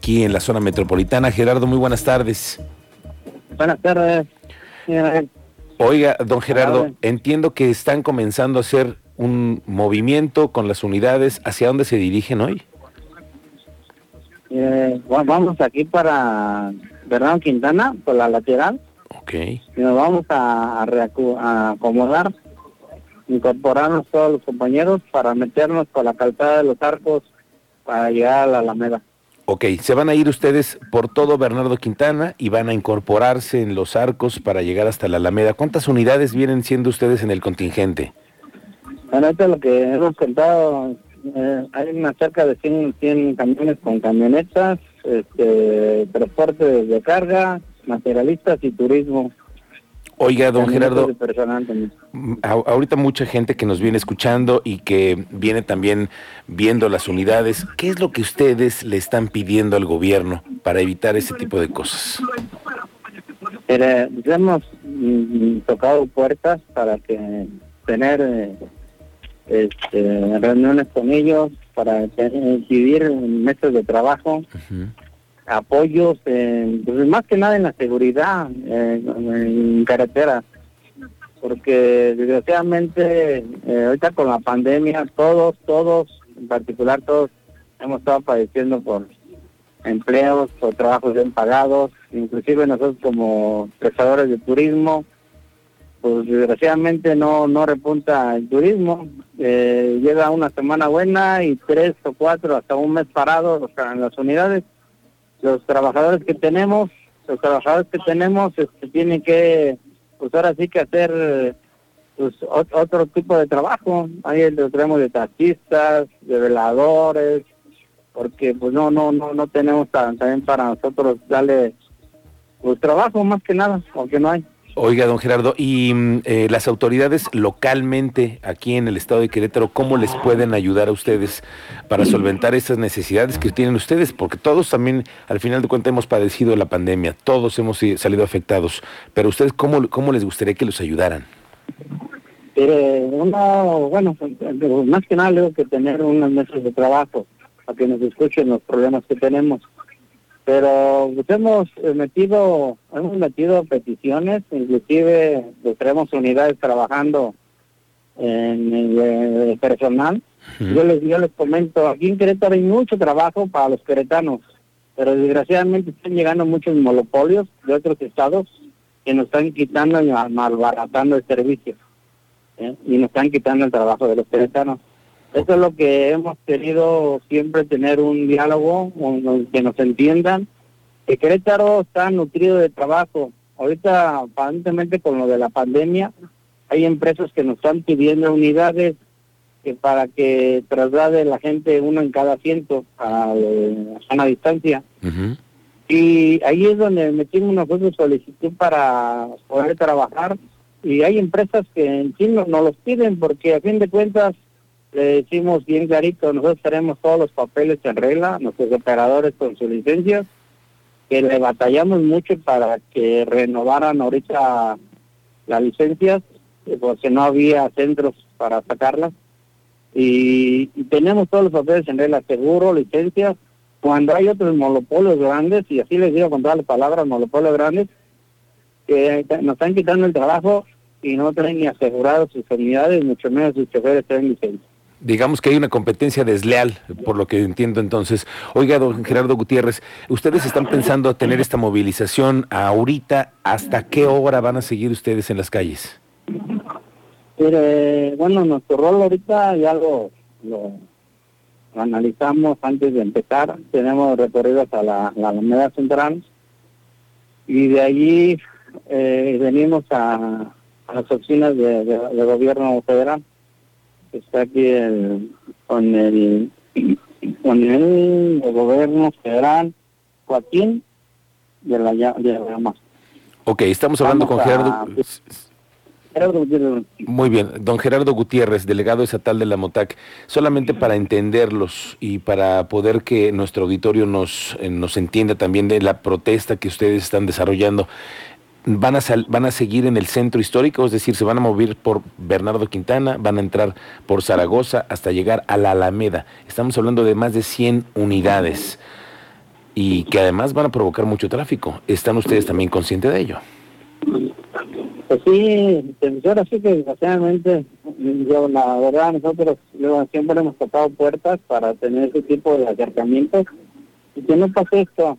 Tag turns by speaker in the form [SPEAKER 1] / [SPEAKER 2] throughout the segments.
[SPEAKER 1] aquí en la zona metropolitana. Gerardo, muy buenas tardes.
[SPEAKER 2] Buenas tardes.
[SPEAKER 1] Oiga, don Gerardo, entiendo que están comenzando a hacer un movimiento con las unidades. ¿Hacia dónde se dirigen hoy?
[SPEAKER 2] Eh, vamos aquí para Bernardo Quintana, por la lateral.
[SPEAKER 1] Ok.
[SPEAKER 2] Y nos vamos a, a acomodar, incorporarnos todos los compañeros para meternos por la calzada de los arcos para llegar a la Alameda.
[SPEAKER 1] Ok, se van a ir ustedes por todo Bernardo Quintana y van a incorporarse en los arcos para llegar hasta la Alameda. ¿Cuántas unidades vienen siendo ustedes en el contingente?
[SPEAKER 2] Bueno, esto es lo que hemos contado. Eh, hay una cerca de 100, 100 camiones con camionetas, este, transporte de carga, materialistas y turismo.
[SPEAKER 1] Oiga, don Gerardo, ahorita mucha gente que nos viene escuchando y que viene también viendo las unidades, ¿qué es lo que ustedes le están pidiendo al gobierno para evitar ese tipo de cosas?
[SPEAKER 2] Eh, hemos mm, tocado puertas para que tener eh, este, reuniones con ellos, para vivir meses de trabajo apoyos, pues más que nada en la seguridad en carretera, porque desgraciadamente eh, ahorita con la pandemia todos, todos, en particular todos, hemos estado padeciendo por empleos, por trabajos bien pagados, inclusive nosotros como prestadores de turismo, pues desgraciadamente no no repunta el turismo. Eh, llega una semana buena y tres o cuatro hasta un mes parado en las unidades los trabajadores que tenemos, los trabajadores que tenemos este, tienen que, pues ahora sí que hacer pues, otro tipo de trabajo. Ahí lo tenemos de taxistas, de veladores, porque pues no, no, no, no tenemos también para nosotros darle pues trabajo más que nada, porque no hay.
[SPEAKER 1] Oiga, don Gerardo, ¿y mm, eh, las autoridades localmente aquí en el estado de Querétaro, cómo les pueden ayudar a ustedes para solventar esas necesidades que tienen ustedes? Porque todos también, al final de cuentas, hemos padecido la pandemia, todos hemos salido afectados, pero ustedes, ¿cómo, cómo les gustaría que los ayudaran?
[SPEAKER 2] Bueno, más que nada, tengo que tener unos meses de trabajo para que nos escuchen los problemas que tenemos pero pues, hemos eh, metido hemos metido peticiones inclusive pues, tenemos unidades trabajando en el, personal. Yo les yo les comento aquí en Querétaro hay mucho trabajo para los queretanos pero desgraciadamente están llegando muchos monopolios de otros estados que nos están quitando y malbaratando el servicio ¿eh? y nos están quitando el trabajo de los queretanos eso es lo que hemos querido siempre tener un diálogo, que nos entiendan. Que Querétaro está nutrido de trabajo. Ahorita, aparentemente con lo de la pandemia, hay empresas que nos están pidiendo unidades que para que traslade la gente uno en cada asiento a, una distancia. Y ahí es donde metimos nosotros solicitud para poder trabajar y hay empresas que en sí no, nos los piden porque a fin de cuentas le decimos bien clarito, nosotros tenemos todos los papeles en regla, nuestros operadores con sus licencias, que le batallamos mucho para que renovaran ahorita las licencias, eh, porque no había centros para sacarlas. Y, tenemos todos los papeles en regla, seguro, licencias. Cuando hay otros monopolios grandes, y así les digo con todas las palabras, monopolios grandes, que nos están quitando el trabajo y no traen ni asegurados sus unidades, mucho menos sus choferes tienen licencia
[SPEAKER 1] digamos que hay una competencia desleal, por lo que entiendo entonces. Oiga, don Gerardo Gutiérrez, ¿ustedes están pensando tener esta movilización ahorita? ¿Hasta qué hora van a seguir ustedes en las calles?
[SPEAKER 2] bueno, nuestro rol ahorita ya lo, lo, analizamos antes de empezar. Tenemos recorridos a la, la Alameda Central y de allí eh, venimos a, las oficinas de gobierno federal está aquí el, con el con el, gobierno federal Joaquín de la, de la
[SPEAKER 1] Ok, estamos hablando con Gerardo. Muy bien, don Gerardo Gutiérrez, delegado estatal de la MOTAC, solamente para entenderlos y para poder que nuestro auditorio nos, eh, nos entienda también de la protesta que ustedes están desarrollando van a, van a seguir en el centro histórico, es decir, se van a mover por Bernardo Quintana, van a entrar por Zaragoza hasta llegar a la Alameda. Estamos hablando de más de 100 unidades. y que además van a provocar mucho tráfico. ¿Están ustedes también conscientes de ello?
[SPEAKER 2] Pues sí, ahora sí que desgraciadamente, yo la verdad nosotros siempre hemos tocado puertas para tener ese tipo de acercamientos y que no pase esto.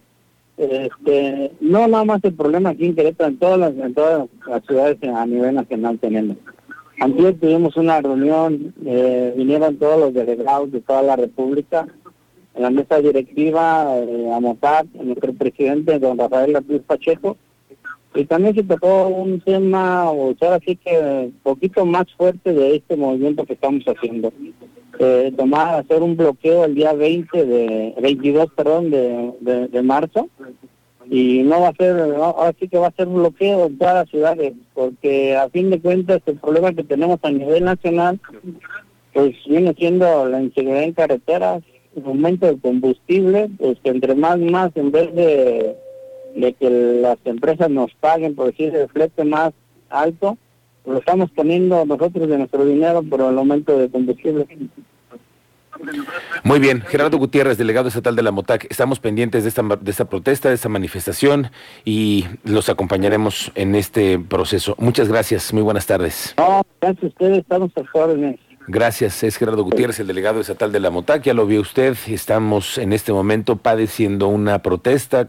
[SPEAKER 2] Este, no nada más el problema aquí en Querétaro, en todas las, en todas las ciudades a nivel nacional tenemos. Antes tuvimos una reunión, eh, vinieron todos los delegados de toda la República, en la mesa directiva, eh, a Motat, nuestro presidente, don Rafael Ortiz Pacheco, y también se tocó un tema, o sea, así que un poquito más fuerte de este movimiento que estamos haciendo. Eh, tomar, hacer un bloqueo el día 20 de, 22, perdón, de, de, marzo. Y no va a ser, ahora sí que va a ser bloqueo en todas las ciudades, porque a fin de cuentas el problema que tenemos a nivel nacional, pues viene siendo la inseguridad en carreteras, el aumento de combustible, pues que entre más más, en vez de de que las empresas nos paguen por decir el flete más alto, lo estamos poniendo nosotros de nuestro dinero por el aumento de combustible.
[SPEAKER 1] Muy bien, Gerardo Gutiérrez, delegado estatal de la MOTAC, estamos pendientes de esta, de esta protesta, de esta manifestación y los acompañaremos en este proceso. Muchas gracias, muy buenas tardes.
[SPEAKER 2] No, gracias a ustedes, estamos a órdenes.
[SPEAKER 1] Gracias, es Gerardo Gutiérrez, el delegado estatal de la MOTAC. Ya lo vio usted, estamos en este momento padeciendo una protesta